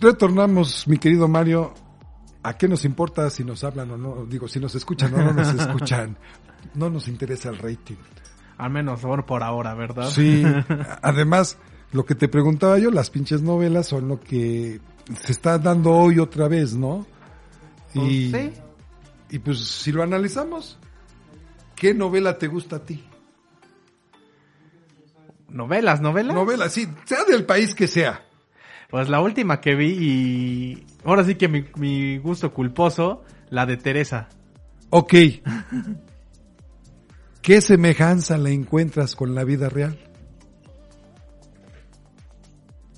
retornamos, mi querido Mario. ¿A qué nos importa si nos hablan o no? Digo, si nos escuchan o no nos escuchan. No nos interesa el rating. Al menos por ahora, ¿verdad? Sí, además, lo que te preguntaba yo, las pinches novelas son lo que se está dando hoy otra vez, ¿no? Pues Y, sí. y pues si lo analizamos, ¿qué novela te gusta a ti? Novelas, novelas. Novela, sí, sea del país que sea. Pues la última que vi y ahora sí que mi, mi gusto culposo, la de Teresa. Ok. ¿Qué semejanza le encuentras con la vida real?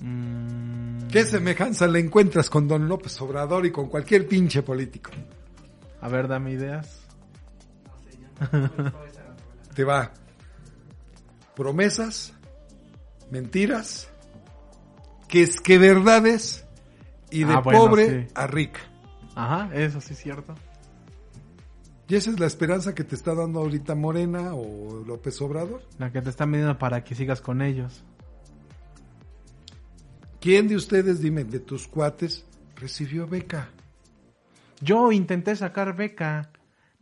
Mm, ¿Qué semejanza le encuentras con Don López Obrador y con cualquier pinche político? a ver, dame ideas. Te va promesas, mentiras, que es que verdades y de Ah, bueno, pobre sí. a rica. Ajá, eso sí es cierto. Y esa es la esperanza que te está dando ahorita Morena o López Obrador. La que te están midiendo para que sigas con ellos. ¿Quién de ustedes, dime, de tus cuates, recibió beca? Yo intenté sacar beca,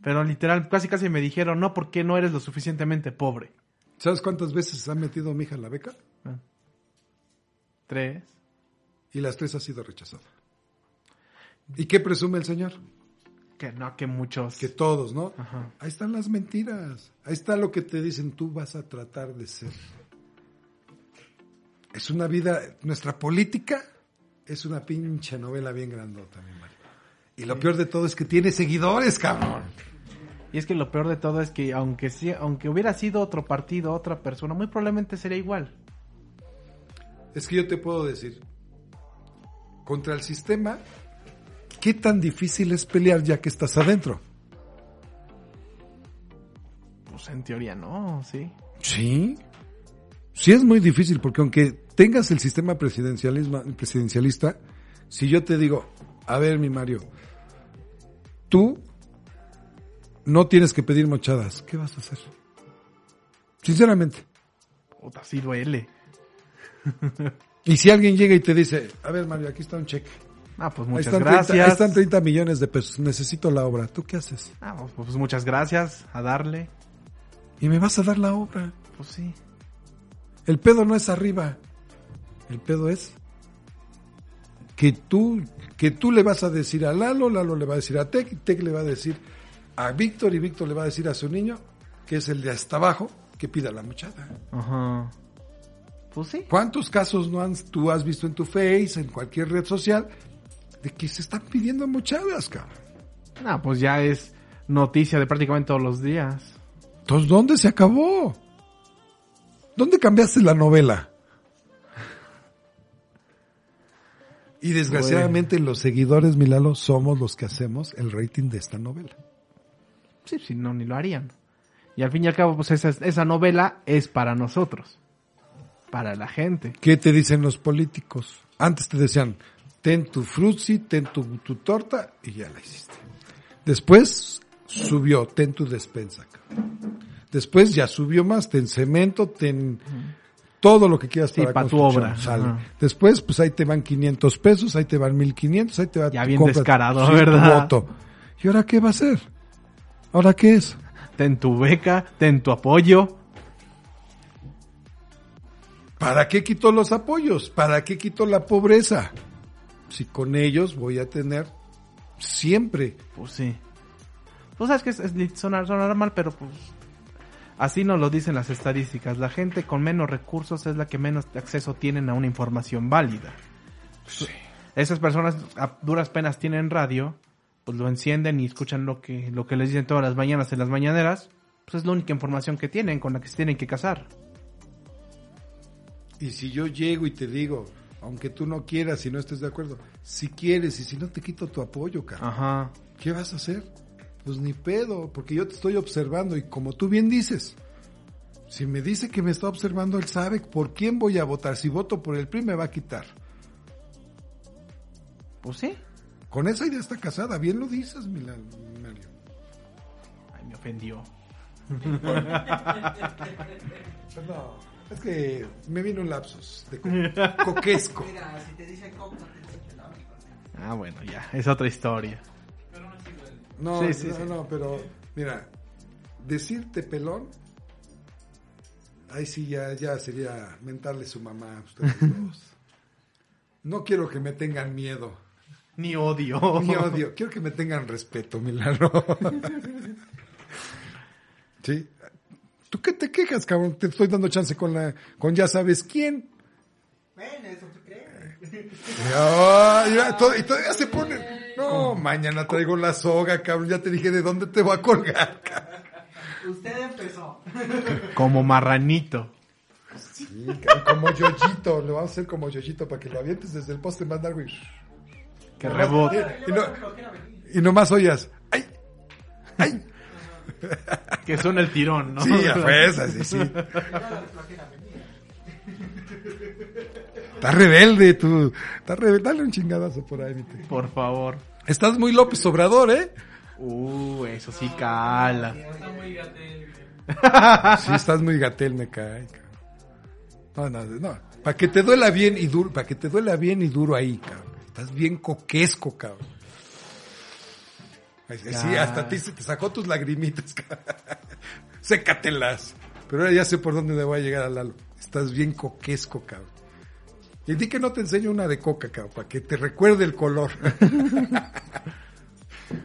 pero literal, casi casi me dijeron, no, porque no eres lo suficientemente pobre. ¿Sabes cuántas veces ha metido mi hija en la beca? Tres. Y las tres ha sido rechazada. ¿Y qué presume el señor? Que no, que muchos. Que todos, ¿no? Ajá. Ahí están las mentiras. Ahí está lo que te dicen, tú vas a tratar de ser. Es una vida, nuestra política es una pinche novela bien grandota, mi Mario. Y lo peor de todo es que tiene seguidores, cabrón. Y es que lo peor de todo es que aunque sí, aunque hubiera sido otro partido, otra persona, muy probablemente sería igual. Es que yo te puedo decir, contra el sistema, ¿qué tan difícil es pelear ya que estás adentro? Pues en teoría no, sí. Sí. Sí es muy difícil porque aunque tengas el sistema presidencialista, si yo te digo, a ver mi Mario, tú no tienes que pedir mochadas, ¿qué vas a hacer? Sinceramente. Puta, sí duele. Y si alguien llega y te dice, a ver Mario, aquí está un cheque. Ah, pues Ahí muchas están, 30, gracias. ahí están 30 millones de pesos, necesito la obra, ¿tú qué haces? Ah, pues, pues muchas gracias a darle. Y me vas a dar la obra. Pues sí. El pedo no es arriba. El pedo es que tú, que tú le vas a decir a Lalo, Lalo le va a decir a Tec, y Tec le va a decir a Víctor y Víctor le va a decir a su niño, que es el de hasta abajo, que pida la muchada. Ajá. Pues sí. ¿Cuántos casos no han, tú has visto en tu Face, en cualquier red social, de que se están pidiendo muchadas, cabrón? Ah, pues ya es noticia de prácticamente todos los días. Entonces, ¿dónde se acabó? ¿Dónde cambiaste la novela? Y desgraciadamente los seguidores, Milalo, somos los que hacemos el rating de esta novela. Sí, si no, ni lo harían. Y al fin y al cabo, pues esa, esa novela es para nosotros. Para la gente. ¿Qué te dicen los políticos? Antes te decían, ten tu frutzi, ten tu, tu torta y ya la hiciste. Después subió, ten tu despensa. Después ya subió más, ten cemento, ten todo lo que quieras Sí, para pa' tu obra. sale. Después, pues ahí te van 500 pesos, ahí te van 1500, ahí te va Ya tu bien descarado, tu ¿verdad? voto. ¿Y ahora qué va a hacer? ¿Ahora qué es? Ten tu beca, ten tu apoyo. ¿Para qué quito los apoyos? ¿Para qué quito la pobreza? Si con ellos voy a tener siempre. Pues sí. Pues sabes que es, es sonar, sonar mal, pero pues así nos lo dicen las estadísticas. La gente con menos recursos es la que menos acceso tienen a una información válida. Esas personas a duras penas tienen radio, pues lo encienden y escuchan lo que, lo que les dicen todas las mañanas en las mañaneras. Pues es la única información que tienen, con la que se tienen que casar. Y si yo llego y te digo, aunque tú no quieras y no estés de acuerdo, si quieres y si no te quito tu apoyo, cara, Ajá. ¿qué vas a hacer? Pues ni pedo, porque yo te estoy observando y como tú bien dices, si me dice que me está observando, él sabe por quién voy a votar. Si voto por el PRI me va a quitar. Pues sí. Con esa idea está casada, bien lo dices, Milan- Mario. Ay, me ofendió. Es que me vino un lapsus de co- coquesco. Mira, si te dice coca, te dice pelón. Ah, bueno, ya, es otra historia. No, Sí, sí, no, sí. no, pero mira, decirte pelón, ahí sí ya, ya sería mentarle su mamá a ustedes dos. No quiero que me tengan miedo, Ni odio. ni odio, quiero que me tengan respeto, Milano. ¿Sí? ¿Tú qué te quejas, cabrón? Te estoy dando chance con la, con ya sabes quién. Ven, eso te crees. Ya, to- y todavía se ponen. No, mañana traigo la soga, cabrón. Ya te dije de dónde te voy a colgar. cabrón. Usted empezó. Como marranito. Sí, cabrón, como Yoyito. Lo vamos a hacer como Yoyito para que lo avientes desde el poste más largo y. Que rebote. Y, no, y nomás oyas. ¡Ay! ¡Ay! Que suena el tirón, ¿no? Sí, a fuerza, sí, sí. Está rebelde tú. Está rebelde. Dale un chingadazo por ahí, te- Por favor. Estás muy López Obrador, ¿eh? Uh, eso sí cala. Está muy gatel. Sí, estás muy gatel, me cae. cabrón. No, no, no. Para que te duela bien y duro, para que te duela bien y duro ahí, cabrón. Estás bien coquesco, cabrón. Ay, Sí, hasta ti se te sacó tus lagrimitas, cabrón. Sécatelas. Pero ahora ya sé por dónde le voy a llegar a Lalo. Estás bien coquesco, cabrón. Y di que no te enseño una de coca, cabrón, para que te recuerde el color.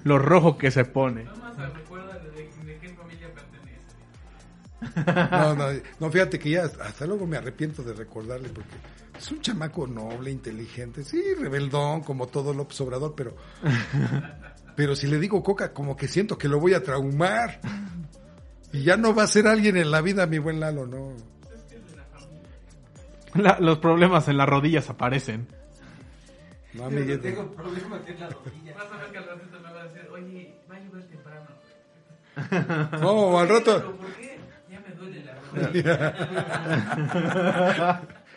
Lo rojo que se pone. Nada más se recuerda de, de qué familia pertenece. No, no, no, fíjate que ya hasta luego me arrepiento de recordarle porque es un chamaco noble, inteligente, sí, rebeldón, como todo López Obrador, pero, pero si le digo coca, como que siento que lo voy a traumar. Y ya no va a ser alguien en la vida, mi buen Lalo, no. La- los problemas en las rodillas aparecen. No, amiguito. Tengo problemas en la rodilla. Vas a ver que al ratito me va a decir, oye, va a llover temprano. No, al rato, ¿Pero por qué? Ya me duele la rodilla.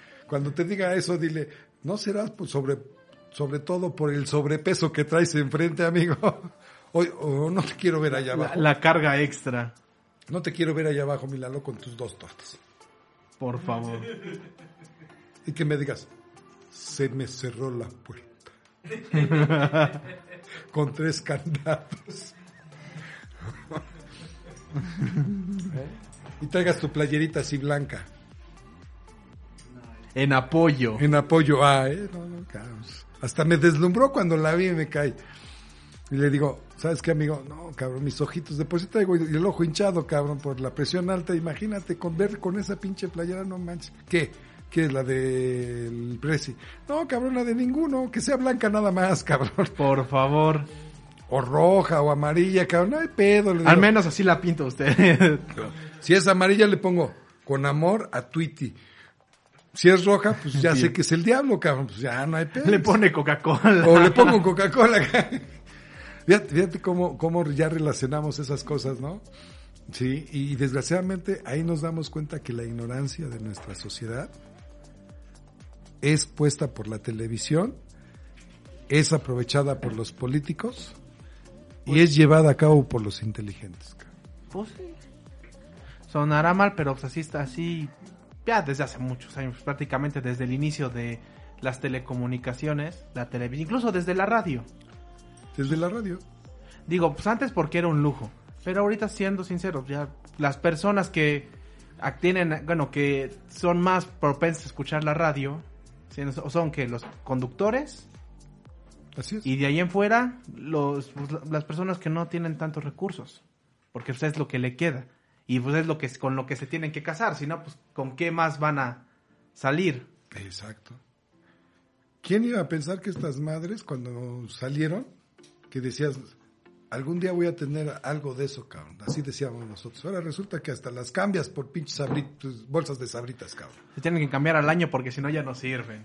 cuando te diga eso, dile, ¿no serás pues, sobre, sobre todo por el sobrepeso que traes enfrente, amigo? O, o no te quiero ver allá abajo. la carga extra. No te quiero ver allá abajo, mi Lalo, con tus dos tortas. Por favor. Y que me digas, se me cerró la puerta. Con tres candados. y traigas tu playerita así blanca. En apoyo. En apoyo a, ¿eh? No, no, cabrón. Hasta me deslumbró cuando la vi y me cae. Y le digo, ¿sabes qué, amigo? No, cabrón, mis ojitos. Después sí traigo el ojo hinchado, cabrón, por la presión alta. Imagínate con ver con esa pinche playera, no manches. ¿Qué? ¿Qué es la del Prezi? No, cabrón, la de ninguno. Que sea blanca nada más, cabrón. Por favor. O roja o amarilla, cabrón. No hay pedo. le Al digo. menos así la pinta usted. Si es amarilla, le pongo con amor a Tweety. Si es roja, pues ya sé que es el diablo, cabrón. Pues ya no hay pedo. Le pone Coca-Cola. O le pongo Coca-Cola. fíjate, fíjate cómo, cómo ya relacionamos esas cosas, ¿no? Sí, y desgraciadamente ahí nos damos cuenta que la ignorancia de nuestra sociedad es puesta por la televisión, es aprovechada por los políticos y es llevada a cabo por los inteligentes. cabrón. Pues sí. Sonará mal, pero pues así está, así ya desde hace muchos años, prácticamente desde el inicio de las telecomunicaciones, la televisión, incluso desde la radio. Desde la radio. Digo, pues antes porque era un lujo, pero ahorita siendo sinceros, ya las personas que tienen, bueno, que son más propensas a escuchar la radio, son que los conductores Así es. y de ahí en fuera los, pues, la- las personas que no tienen tantos recursos, porque pues es lo que le queda y pues es lo que con lo que se tienen que casar, si no pues con qué más van a salir. Exacto. ¿Quién iba a pensar que estas madres, cuando salieron, que decías, algún día voy a tener algo de eso, cabrón? Así decíamos nosotros. Ahora resulta que hasta las cambias por pinches sabrit- bolsas de sabritas, cabrón. Se tienen que cambiar al año porque si no ya no sirven.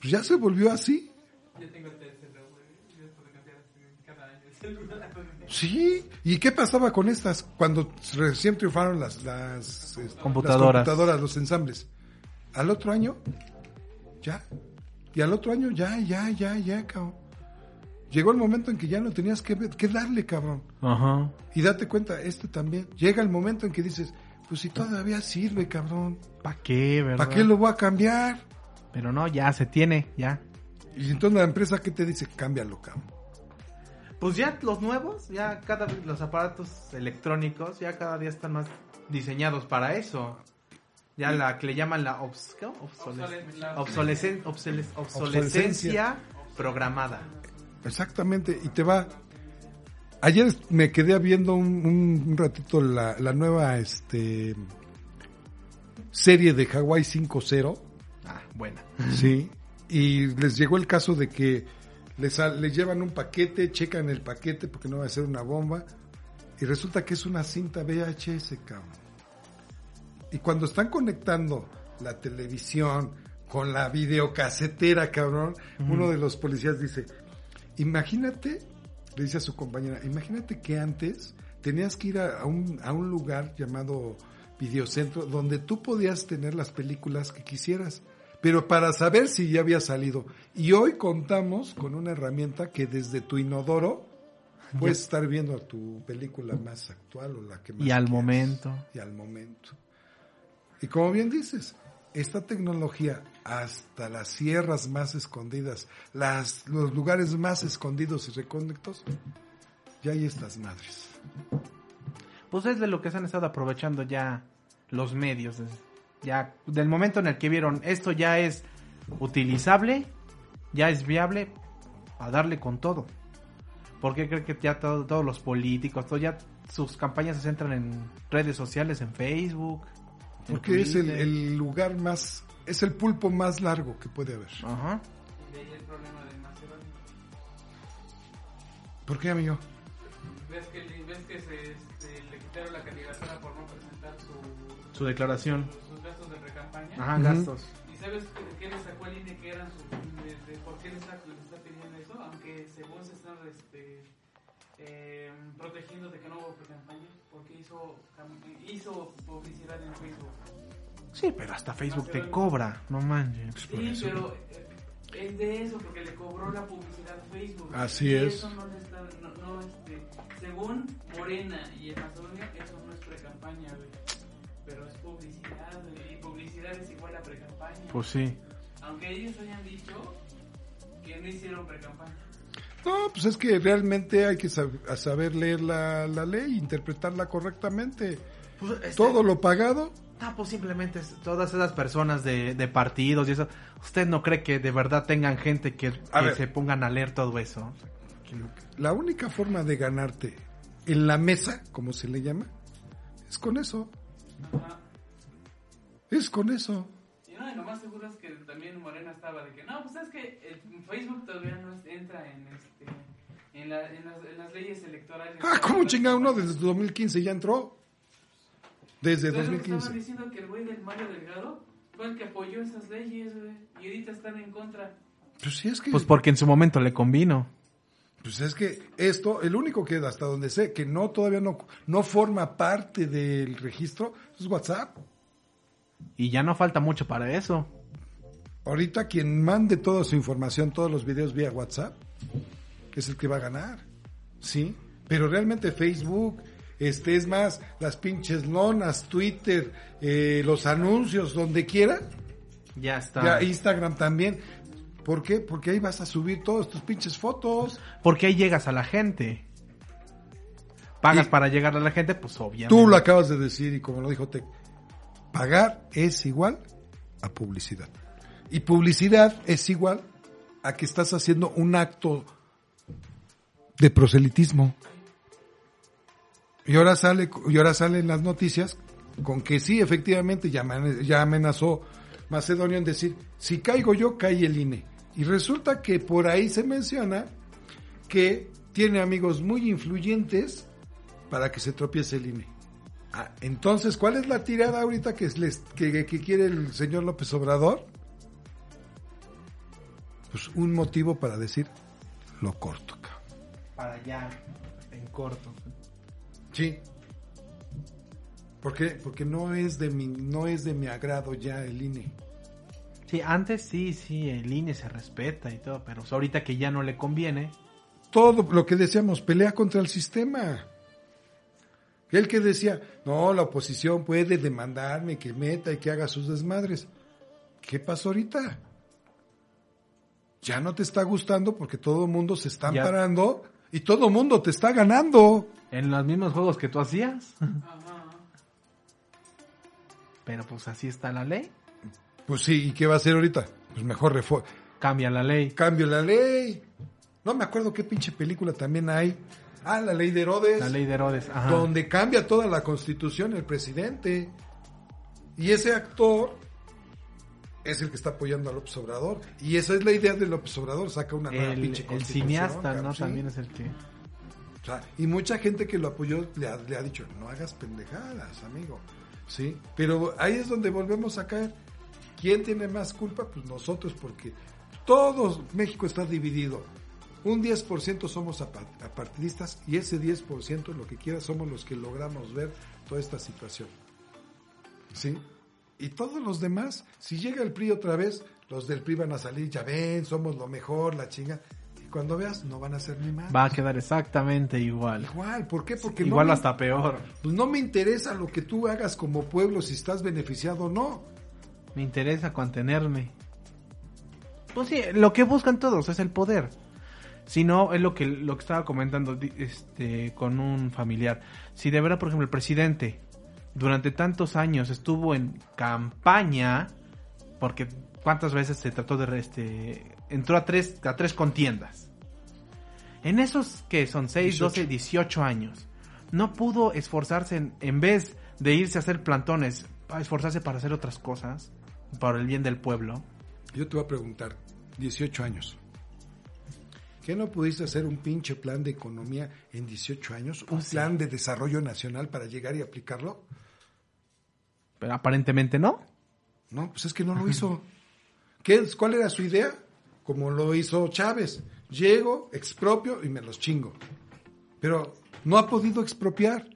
Pues ya se volvió así. Yo tengo el tercero, güey. Yo puedo cambiar cada año el celular. Sí. ¿Y qué pasaba con estas cuando recién triunfaron las, las, este, Computadoras. las computadoras, los ensambles? Al otro año, ya. Y al otro año, ya, ya, ya, ya, cabrón. Llegó el momento en que ya no tenías que, que darle, cabrón. Ajá. Y date cuenta, este también. Llega el momento en que dices, Pues si todavía sirve, cabrón. ¿Para qué, verdad? ¿Para qué lo voy a cambiar? Pero no, ya se tiene, ya. Y entonces la empresa, ¿qué te dice? Cámbialo, cabrón. Pues ya los nuevos, ya cada vez los aparatos electrónicos, ya cada día están más diseñados para eso. Ya la que le llaman la obs- obsolescencia programada. Exactamente, y te va. Ayer me quedé viendo un ratito la, la nueva este serie de Hawaii 5.0, Ah, buena. sí, y les llegó el caso de que les, llevan un paquete, checan el paquete porque no va a ser una bomba, y resulta que es una cinta VHS, cabrón. Y cuando están conectando la televisión con la videocasetera, cabrón, uno de los policías dice, imagínate, le dice a su compañera, imagínate que antes tenías que ir a, a un, a un lugar llamado videocentro donde tú podías tener las películas que quisieras, pero para saber si ya había salido. Y hoy contamos con una herramienta que desde tu inodoro puedes estar viendo tu película más actual o la que más Y al momento. Y al momento. Y como bien dices, esta tecnología hasta las sierras más escondidas, las, los lugares más escondidos y recónditos, ya hay estas madres. Pues es de lo que se han estado aprovechando ya los medios. des- Ya del momento en el que vieron esto ya es utilizable, ya es viable, a darle con todo. Porque creo que ya todo- todos los políticos, todo ya sus campañas se centran en redes sociales, en Facebook. en Porque es el, lugar más, es el pulpo más largo que puede haber. Ajá. Y de ahí el problema de. ¿Por qué, amigo? ¿Ves que, ves que se, este, le quitaron la candidatura por no presentar su, Su declaración. Pre-campaña? Ajá, gastos. ¿Y sabes qué, qué le sacó al INE que eran sus... De, de por qué les está, está pidiendo eso? Aunque según se están este, eh, protegiendo de que no hubo pre-campaña, porque hizo, hizo publicidad en Facebook. Sí, pero hasta Facebook te cobra, no manches. Sí, pero eh, es de eso, porque le cobró la publicidad Facebook. Así Y es. Eso no le está, no, no, este, según Morena y el Macedonia, eso no es pre-campaña, güey. Pero es publicidad. Y publicidad es igual a pre-campaña. Pues sí. Aunque ellos hayan dicho que no hicieron pre-campaña. No, pues es que realmente hay que saber leer la, la ley, interpretarla correctamente. Pues, este, Todo lo pagado, No, pues simplemente todas esas personas de, de partidos y eso. ¿Usted no cree que de verdad tengan gente que, que ver. se pongan a leer todo eso? la única forma de ganarte en la mesa, como se le llama, es con eso. Ajá. Es con eso. Y no, y lo más seguro es que también Morena estaba de que, no, pues es que eh, Facebook todavía no entra en este en, la- en las, en las leyes electorales. Ah, ¿cómo chingado uno? Desde 2015 ya entró. Desde Entonces, Estaban 2015. diciendo que el güey del Mario Delgado fue el que apoyó esas leyes, güey. Y ahorita están en contra. Pues sí, es que, Pues porque en su momento le convino. Pues es que esto, el único que hasta donde sé que no todavía no, no forma parte del registro es WhatsApp. Y ya no falta mucho para eso. Ahorita quien mande toda su información, todos los videos vía WhatsApp, es el que va a ganar. ¿Sí? Pero realmente Facebook, este es más, las pinches lonas, Twitter, eh, los anuncios, donde quiera, Ya está. ya Instagram también. ¿Por qué? Porque ahí vas a subir todas tus pinches fotos. Porque ahí llegas a la gente. Pagas Y- para llegar a la gente, pues obviamente. Tú lo acabas de decir y como lo dijo Tec, pagar es igual a publicidad. Y publicidad es igual a que estás haciendo un acto de proselitismo. Y ahora sale, y ahora salen las noticias con que sí, efectivamente, ya amenazó Macedonio en decir, si caigo yo, cae el INE. Y resulta que por ahí se menciona que tiene amigos muy influyentes para que se tropiece el INE. Ah, entonces, ¿cuál es la tirada ahorita que, les, que, que quiere el señor López Obrador? Pues un motivo para decir, lo corto, cabrón. Para allá, en corto. Sí. ¿Por qué? Porque no es de mi, no es de mi agrado ya el INE. Sí, antes sí, sí, el INE se respeta y todo, pero ahorita que ya no le conviene, Todo lo que decíamos, pelea contra el sistema. El que decía, no, la oposición puede demandarme que meta y que haga sus desmadres. ¿Qué pasó ahorita? Ya no te está gustando porque todo el mundo se está Ya. amparando y todo el mundo te está ganando. En los mismos juegos que tú hacías. Ajá. Pero pues así está la ley. Pues sí, ¿y qué va a hacer ahorita? Pues mejor refo- Cambia la ley. cambio la ley. No me acuerdo qué pinche película también hay. Ah, la ley de Herodes. La ley de Herodes. Ajá. donde cambia toda la constitución el presidente. Y ese actor es el que está apoyando a López Obrador. Y esa es la idea de López Obrador, saca una nueva El, pinche el constitución. cineasta, cabrón, ¿no? sí. También es el que... O sea, y mucha gente que lo apoyó le ha, le ha dicho, no hagas pendejadas, amigo. ¿Sí? Pero ahí es donde volvemos a caer. ¿Quién tiene más culpa? Pues nosotros, porque todo México está dividido. Un 10% somos apa- apartidistas y ese 10%, lo que quiera, somos los que logramos ver toda esta situación. ¿Sí? Y todos los demás, si llega el PRI otra vez, los del PRI van a salir, ya ven, somos lo mejor, la chinga. Y cuando veas, no van a ser ni más. Va a quedar exactamente igual. Igual, ¿por qué? Porque no Igual me- hasta peor. pues no me interesa lo que tú hagas como pueblo, si estás beneficiado o no. Me interesa contenerme. Pues sí, lo que buscan todos es el poder. Si no, es lo que, lo que estaba comentando este, con un familiar. Si de verdad, por ejemplo, el presidente durante tantos años estuvo en campaña, porque cuántas veces se trató de... Este, entró a tres, a tres contiendas. En esos que son 6, 18. 12, 18 años, no pudo esforzarse en, en vez de irse a hacer plantones, a esforzarse para hacer otras cosas, para el bien del pueblo. Yo te voy a preguntar, 18 años. ¿Qué no pudiste hacer un pinche plan de economía en 18 años? ¿Un plan de desarrollo nacional para llegar y aplicarlo? Pero aparentemente no. No, pues es que no lo hizo. ¿Qué, ¿Cuál era su idea? Como lo hizo Chávez. Llego, expropio y me los chingo. Pero no ha podido expropiar.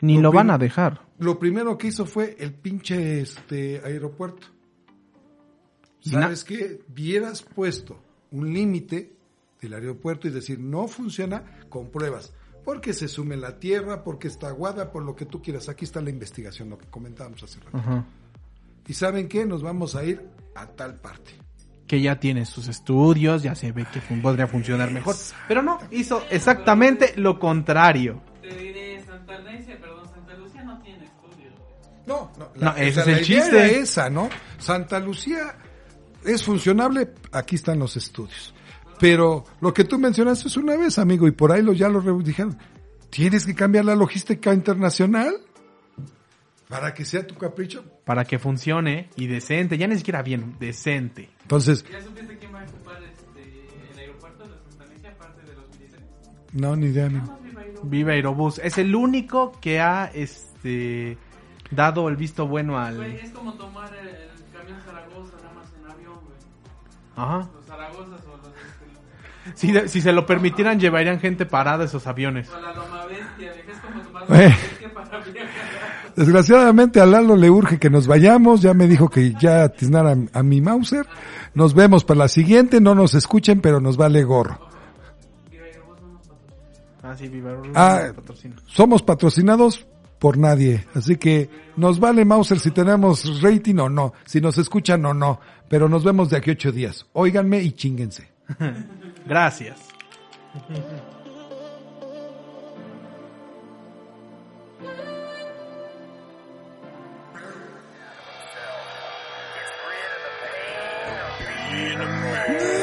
Ni Lo lo van a dejar. Lo primero que hizo fue el pinche este aeropuerto. ¿Sabes qué? Vieras puesto un límite del aeropuerto y decir, no funciona con pruebas. Porque se sume la tierra, porque está aguada, por lo que tú quieras. Aquí está la investigación, lo que comentábamos hace rato. ¿Y saben qué? Nos vamos a ir a tal parte. Que ya tiene sus estudios, ya se ve que podría funcionar mejor. Pero no, hizo exactamente lo contrario. Santa Lucia, perdón, Santa Lucía no tiene estudios. güey. No, no, No, ese es la el idea chiste. era esa, ¿no? Santa Lucía es funcionable, aquí están los estudios. Pero lo que tú mencionaste es una vez, amigo, y por ahí lo, ya lo dijeron. Tienes que cambiar la logística internacional para que sea tu capricho. Para que funcione y decente, ya ni siquiera bien, decente. Entonces, ¿Ya supiste quién va a ocupar este, el aeropuerto de Santa Lucía aparte de los militares? no, ni idea, amigo. Viva Aerobús. Es el único que ha este dado el visto bueno Güey, al. es como tomar el, el camión Zaragoza nada más en avión, güey. Ajá. Los Zaragozas o los este, Si, de- si se lo permitieran, llevarían gente parada esos aviones. o la Loma Bestia, güey, es como tomar la bestia para viajar. Desgraciadamente a Lalo le urge que nos vayamos, ya me dijo que ya tiznara a, a mi Mauser. Nos vemos para la siguiente, no nos escuchen, pero nos vale gorro. Ah, sí, Viva Aerobús. Ah, patrocina. somos patrocinados por nadie, así que nos vale Mauser si tenemos rating o no, si nos escuchan o no, pero nos vemos de aquí a ocho días. Óiganme y chinguense. Gracias.